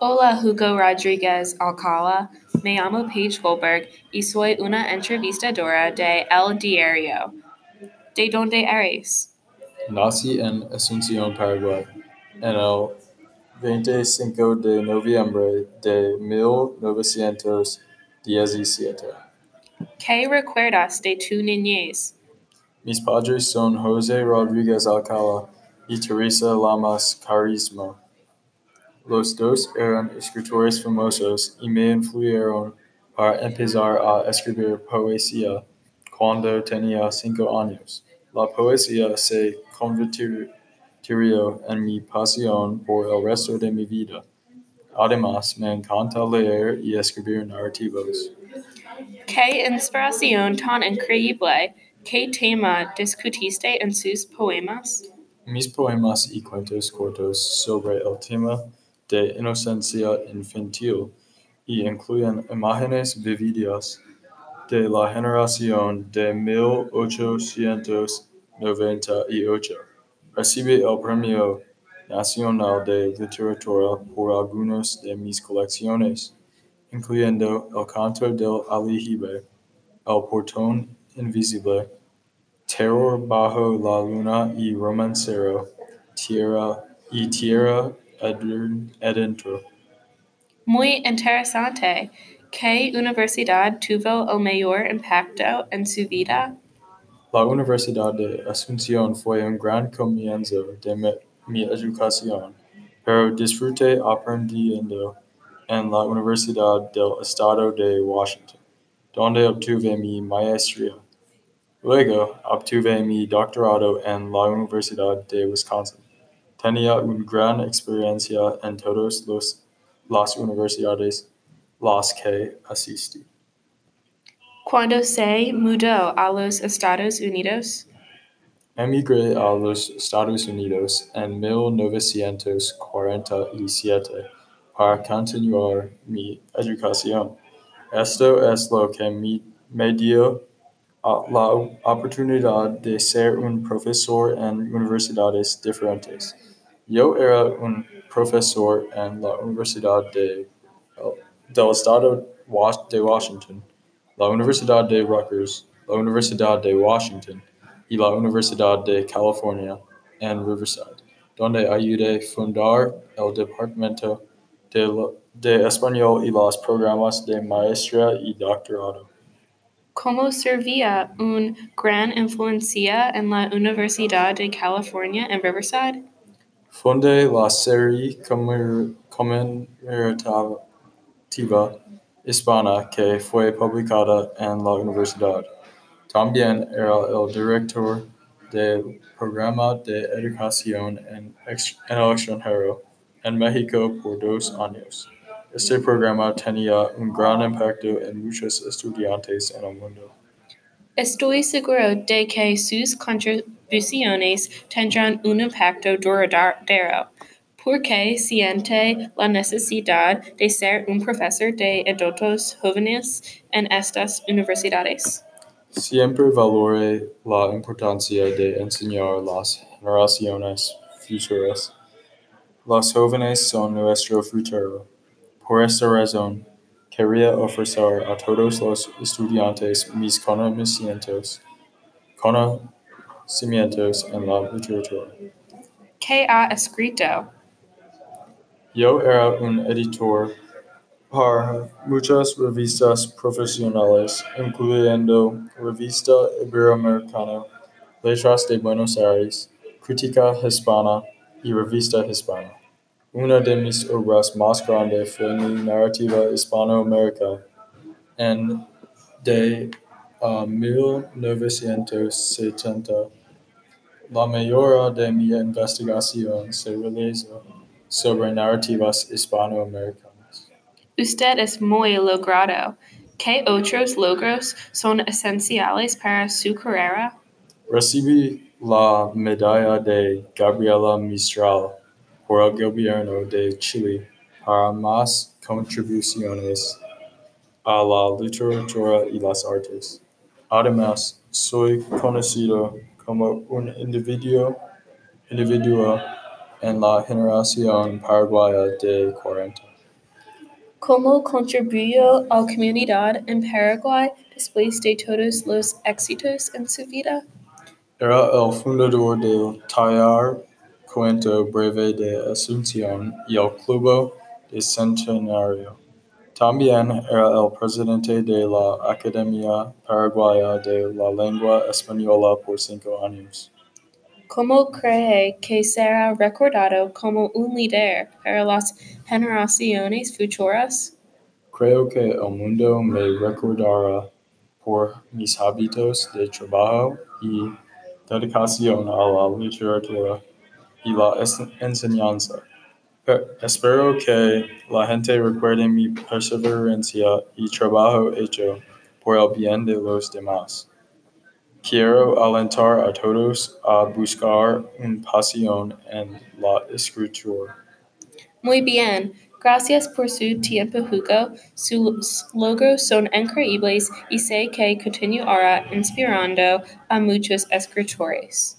Hola Hugo Rodriguez Alcala, me llamo Paige Goldberg y soy una entrevistadora de El Diario. ¿De dónde eres? Nací en Asunción, Paraguay, en el 25 de noviembre de 1917. ¿Qué recuerdas de tu niñez? Mis padres son José Rodríguez Alcala y Teresa Lamas Carísimo. Los dos eran escritores famosos y me influyeron para empezar a escribir poesía cuando tenía cinco años. La poesía se convirtió en mi pasión por el resto de mi vida. Además, me encanta leer y escribir narrativos. ¿Qué inspiración tan increíble! ¿Qué tema discutiste en sus poemas? Mis poemas y cuentos cortos sobre el tema de inocencia infantil y incluyen imágenes vividas de la generación de 1898. Recibí el Premio Nacional de Literatura por algunas de mis colecciones, incluyendo El canto del aljibe, El portón invisible, Terror bajo la luna y Romancero, Tierra y Tierra adentro. Muy interesante. ¿Qué universidad tuvo el mayor impacto en su vida? La Universidad de Asunción fue un gran comienzo de mi, mi educación, pero disfruté aprendiendo en la Universidad del Estado de Washington, donde obtuve mi maestría. Luego obtuve mi doctorado en la Universidad de Wisconsin. Tenía una gran experiencia en todas los, las universidades las que asistí. ¿Cuándo se mudó a los Estados Unidos? Emigré a los Estados Unidos en 1947 para continuar mi educación. Esto es lo que me, me dio la oportunidad de ser un profesor en universidades diferentes. Yo era un profesor en la Universidad de, del Estado de Washington, la Universidad de Rutgers, la Universidad de Washington y la Universidad de California en Riverside, donde ayudé a fundar el Departamento de, de Español y los programas de maestría y doctorado. ¿Cómo servía una gran influencia en la Universidad de California en Riverside? Fundé la serie conmemorativa hispana que fue publicada en la universidad. También era el director del programa de educación en, en el extranjero en México por dos años. Este programa tenía un gran impacto en muchos estudiantes en el mundo. Estoy seguro de que sus contribuciones tendrán un impacto duradero. ¿Por qué siente la necesidad de ser un profesor de adultos jóvenes en estas universidades? Siempre valoré la importancia de enseñar las generaciones futuras. Los jóvenes son nuestro futuro. Por esta razón, quería ofrecer a todos los estudiantes mis conocimientos, conocimientos en la literatura. ¿Qué ha escrito? Yo era un editor para muchas revistas profesionales, incluyendo Revista Iberoamericana, Letras de Buenos Aires, Crítica Hispana y Revista Hispana. Una de mis obras más grandes fue mi narrativa hispanoamérica en de uh, 1970. La mayoría de mi investigación se realizó sobre narrativas hispanoamericanas. Usted es muy logrado. ¿Qué otros logros son esenciales para su carrera? Recibí la medalla de Gabriela Mistral por el gobierno de Chile para más contribuciones a la literatura y las artes. Además, soy conocido como un individuo, individuo en la generación paraguaya de 40. Como contribuyó a la comunidad en Paraguay después de todos los éxitos en su vida? Era el fundador del taller Cuento Breve de Asunción y el Club de Centenario. También era el presidente de la Academia Paraguaya de la Lengua Española por cinco años. ¿Cómo cree que será recordado como un líder para las generaciones futuras? Creo que el mundo me recordará por mis hábitos de trabajo y dedicación a la literatura y la enseñanza. Espero que la gente recuerde mi perseverancia y trabajo hecho por el bien de los demás. Quiero alentar a todos a buscar una pasión en la escritura. Muy bien, gracias por su tiempo, Hugo. Sus logros son increíbles y sé que continuará inspirando a muchos escritores.